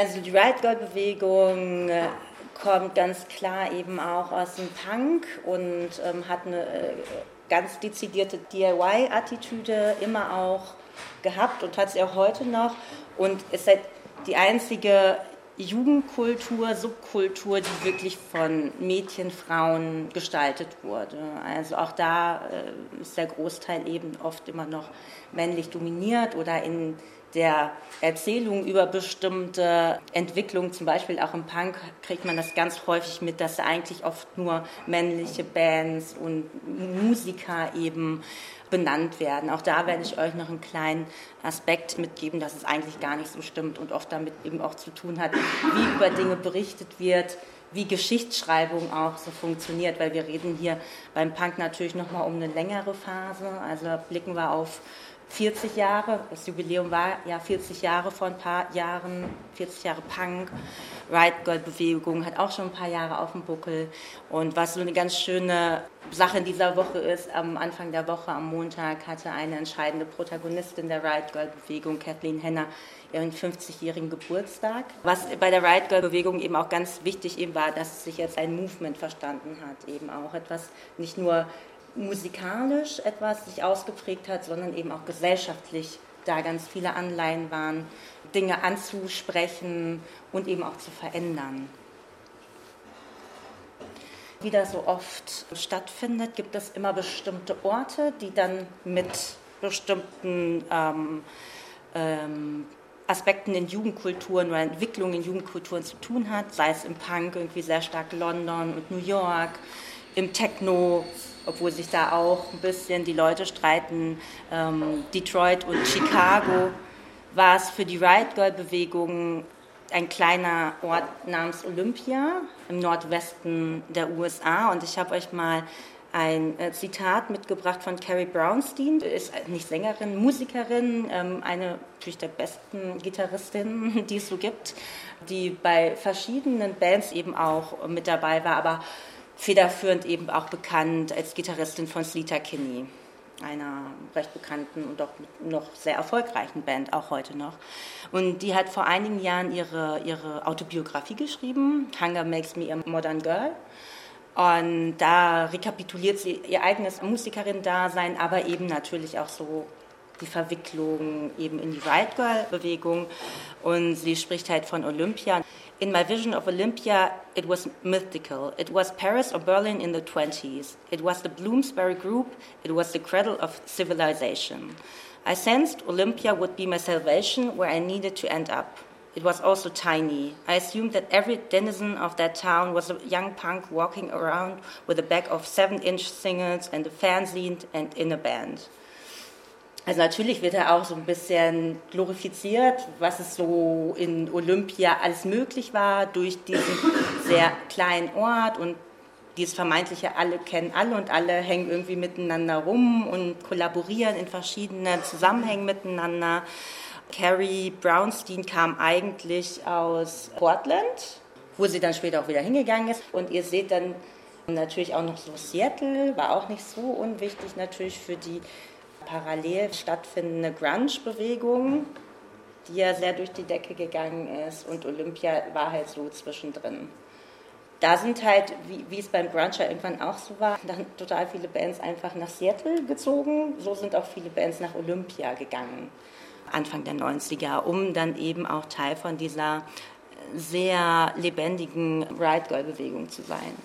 Also die Riot Girl Bewegung äh, kommt ganz klar eben auch aus dem Punk und ähm, hat eine äh, ganz dezidierte DIY-Attitüde immer auch gehabt und hat sie auch heute noch und ist halt die einzige Jugendkultur, Subkultur, die wirklich von Mädchen, Frauen gestaltet wurde. Also auch da äh, ist der Großteil eben oft immer noch männlich dominiert oder in der Erzählung über bestimmte Entwicklungen, zum Beispiel auch im Punk, kriegt man das ganz häufig mit, dass eigentlich oft nur männliche Bands und Musiker eben benannt werden. Auch da werde ich euch noch einen kleinen Aspekt mitgeben, dass es eigentlich gar nicht so stimmt und oft damit eben auch zu tun hat, wie über Dinge berichtet wird, wie Geschichtsschreibung auch so funktioniert, weil wir reden hier beim Punk natürlich nochmal um eine längere Phase. Also blicken wir auf 40 Jahre, das Jubiläum war ja 40 Jahre vor ein paar Jahren, 40 Jahre Punk. Right Girl Bewegung hat auch schon ein paar Jahre auf dem Buckel. Und was so eine ganz schöne Sache in dieser Woche ist, am Anfang der Woche, am Montag, hatte eine entscheidende Protagonistin der Right Girl Bewegung, Kathleen Henner, ihren 50-jährigen Geburtstag. Was bei der Right Girl Bewegung eben auch ganz wichtig eben war, dass sich jetzt ein Movement verstanden hat, eben auch etwas nicht nur musikalisch etwas sich ausgeprägt hat, sondern eben auch gesellschaftlich da ganz viele Anleihen waren, Dinge anzusprechen und eben auch zu verändern. Wie das so oft stattfindet, gibt es immer bestimmte Orte, die dann mit bestimmten ähm, ähm, Aspekten in Jugendkulturen oder Entwicklungen in Jugendkulturen zu tun hat, sei es im Punk irgendwie sehr stark London und New York, im Techno obwohl sich da auch ein bisschen die Leute streiten, ähm, Detroit und Chicago, war es für die Riot Girl Bewegung ein kleiner Ort namens Olympia im Nordwesten der USA. Und ich habe euch mal ein äh, Zitat mitgebracht von Carrie Brownstein, ist nicht Sängerin, Musikerin, ähm, eine natürlich der besten Gitarristinnen, die es so gibt, die bei verschiedenen Bands eben auch mit dabei war, aber federführend eben auch bekannt als Gitarristin von Sleater Kinney, einer recht bekannten und auch noch sehr erfolgreichen Band, auch heute noch. Und die hat vor einigen Jahren ihre, ihre Autobiografie geschrieben, Hunger Makes Me a Modern Girl. Und da rekapituliert sie ihr eigenes Musikerin-Dasein, aber eben natürlich auch so die Verwicklung eben in die Right Girl-Bewegung. Und sie spricht halt von Olympia. In my vision of Olympia, it was mythical. It was Paris or Berlin in the 20s. It was the Bloomsbury Group. It was the cradle of civilization. I sensed Olympia would be my salvation where I needed to end up. It was also tiny. I assumed that every denizen of that town was a young punk walking around with a bag of seven inch singles and a fanzine and in a band. Also natürlich wird er auch so ein bisschen glorifiziert, was es so in Olympia alles möglich war durch diesen sehr kleinen Ort und dieses vermeintliche alle kennen alle und alle hängen irgendwie miteinander rum und kollaborieren in verschiedenen Zusammenhängen miteinander. Carrie Brownstein kam eigentlich aus Portland, wo sie dann später auch wieder hingegangen ist. Und ihr seht dann natürlich auch noch so Seattle, war auch nicht so unwichtig natürlich für die parallel stattfindende Grunge-Bewegung, die ja sehr durch die Decke gegangen ist und Olympia war halt so zwischendrin. Da sind halt, wie, wie es beim Grunge irgendwann auch so war, dann total viele Bands einfach nach Seattle gezogen. So sind auch viele Bands nach Olympia gegangen, Anfang der 90er, um dann eben auch Teil von dieser sehr lebendigen Ride Girl Bewegung zu sein.